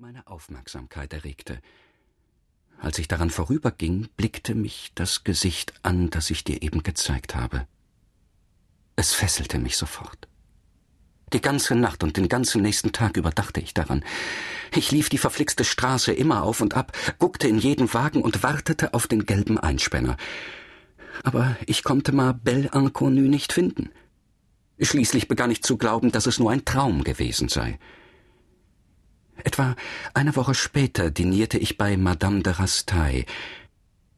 meine Aufmerksamkeit erregte. Als ich daran vorüberging, blickte mich das Gesicht an, das ich dir eben gezeigt habe. Es fesselte mich sofort. Die ganze Nacht und den ganzen nächsten Tag über dachte ich daran. Ich lief die verflixte Straße immer auf und ab, guckte in jeden Wagen und wartete auf den gelben Einspänner. Aber ich konnte Ma Belle Inconnue nicht finden. Schließlich begann ich zu glauben, dass es nur ein Traum gewesen sei. Etwa eine Woche später dinierte ich bei Madame de Rastaille.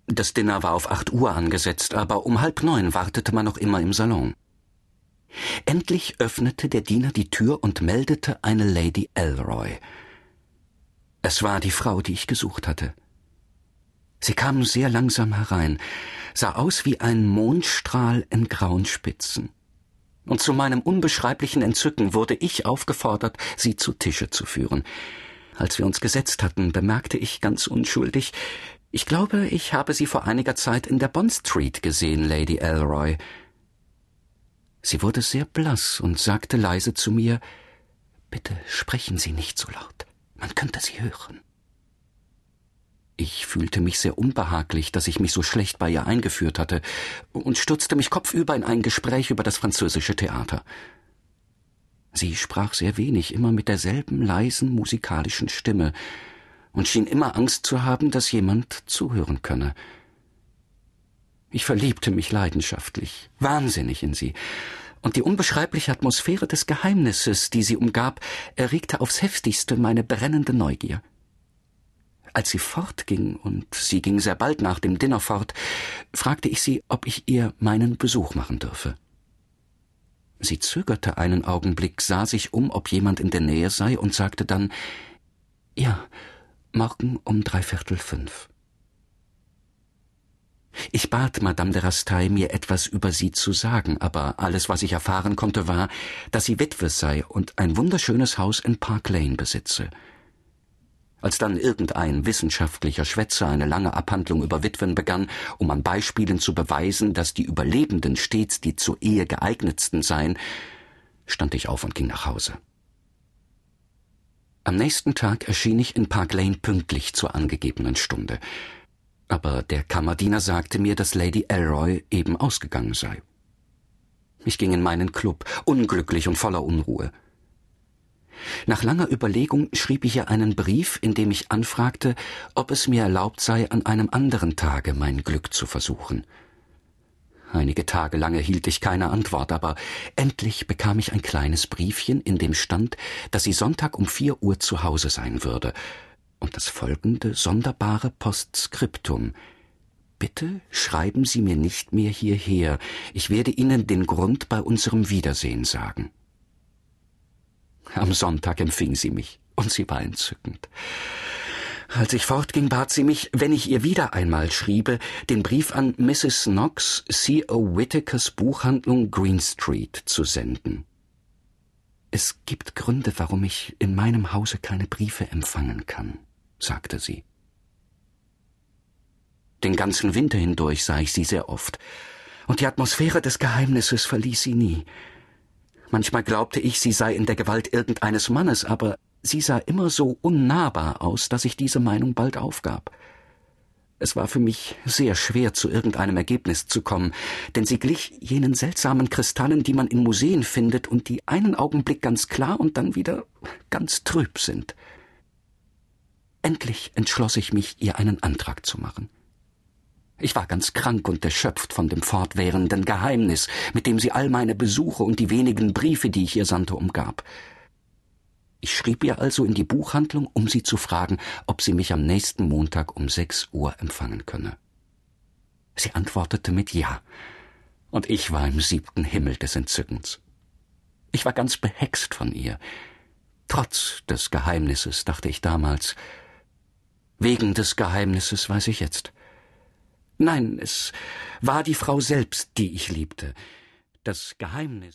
Das Dinner war auf acht Uhr angesetzt, aber um halb neun wartete man noch immer im Salon. Endlich öffnete der Diener die Tür und meldete eine Lady Elroy. Es war die Frau, die ich gesucht hatte. Sie kam sehr langsam herein, sah aus wie ein Mondstrahl in grauen Spitzen. Und zu meinem unbeschreiblichen Entzücken wurde ich aufgefordert, sie zu Tische zu führen. Als wir uns gesetzt hatten, bemerkte ich ganz unschuldig, ich glaube, ich habe Sie vor einiger Zeit in der Bond Street gesehen, Lady Elroy. Sie wurde sehr blass und sagte leise zu mir Bitte sprechen Sie nicht so laut, man könnte Sie hören. Ich fühlte mich sehr unbehaglich, dass ich mich so schlecht bei ihr eingeführt hatte, und stürzte mich kopfüber in ein Gespräch über das französische Theater. Sie sprach sehr wenig, immer mit derselben leisen musikalischen Stimme, und schien immer Angst zu haben, dass jemand zuhören könne. Ich verliebte mich leidenschaftlich, wahnsinnig in sie, und die unbeschreibliche Atmosphäre des Geheimnisses, die sie umgab, erregte aufs heftigste meine brennende Neugier. Als sie fortging, und sie ging sehr bald nach dem Dinner fort, fragte ich sie, ob ich ihr meinen Besuch machen dürfe. Sie zögerte einen Augenblick, sah sich um, ob jemand in der Nähe sei, und sagte dann Ja, morgen um dreiviertel fünf. Ich bat Madame de Rastaille, mir etwas über sie zu sagen, aber alles, was ich erfahren konnte, war, dass sie Witwe sei und ein wunderschönes Haus in Park Lane besitze. Als dann irgendein wissenschaftlicher Schwätzer eine lange Abhandlung über Witwen begann, um an Beispielen zu beweisen, dass die Überlebenden stets die zur Ehe geeignetsten seien, stand ich auf und ging nach Hause. Am nächsten Tag erschien ich in Park Lane pünktlich zur angegebenen Stunde aber der Kammerdiener sagte mir, dass Lady Elroy eben ausgegangen sei. Ich ging in meinen Club, unglücklich und voller Unruhe. Nach langer Überlegung schrieb ich ihr einen Brief, in dem ich anfragte, ob es mir erlaubt sei, an einem anderen Tage mein Glück zu versuchen. Einige Tage lang erhielt ich keine Antwort, aber endlich bekam ich ein kleines Briefchen, in dem stand, dass sie Sonntag um vier Uhr zu Hause sein würde, und das folgende sonderbare Postskriptum. Bitte schreiben Sie mir nicht mehr hierher, ich werde Ihnen den Grund bei unserem Wiedersehen sagen. Am Sonntag empfing sie mich, und sie war entzückend. Als ich fortging, bat sie mich, wenn ich ihr wieder einmal schriebe, den Brief an Mrs. Knox, C.O. Whitakers Buchhandlung Green Street zu senden. Es gibt Gründe, warum ich in meinem Hause keine Briefe empfangen kann sagte sie. Den ganzen Winter hindurch sah ich sie sehr oft, und die Atmosphäre des Geheimnisses verließ sie nie. Manchmal glaubte ich, sie sei in der Gewalt irgendeines Mannes, aber sie sah immer so unnahbar aus, dass ich diese Meinung bald aufgab. Es war für mich sehr schwer, zu irgendeinem Ergebnis zu kommen, denn sie glich jenen seltsamen Kristallen, die man in Museen findet und die einen Augenblick ganz klar und dann wieder ganz trüb sind. Endlich entschloss ich mich, ihr einen Antrag zu machen. Ich war ganz krank und erschöpft von dem fortwährenden Geheimnis, mit dem sie all meine Besuche und die wenigen Briefe, die ich ihr sandte, umgab. Ich schrieb ihr also in die Buchhandlung, um sie zu fragen, ob sie mich am nächsten Montag um sechs Uhr empfangen könne. Sie antwortete mit Ja, und ich war im siebten Himmel des Entzückens. Ich war ganz behext von ihr. Trotz des Geheimnisses, dachte ich damals, Wegen des Geheimnisses weiß ich jetzt. Nein, es war die Frau selbst, die ich liebte. Das Geheimnis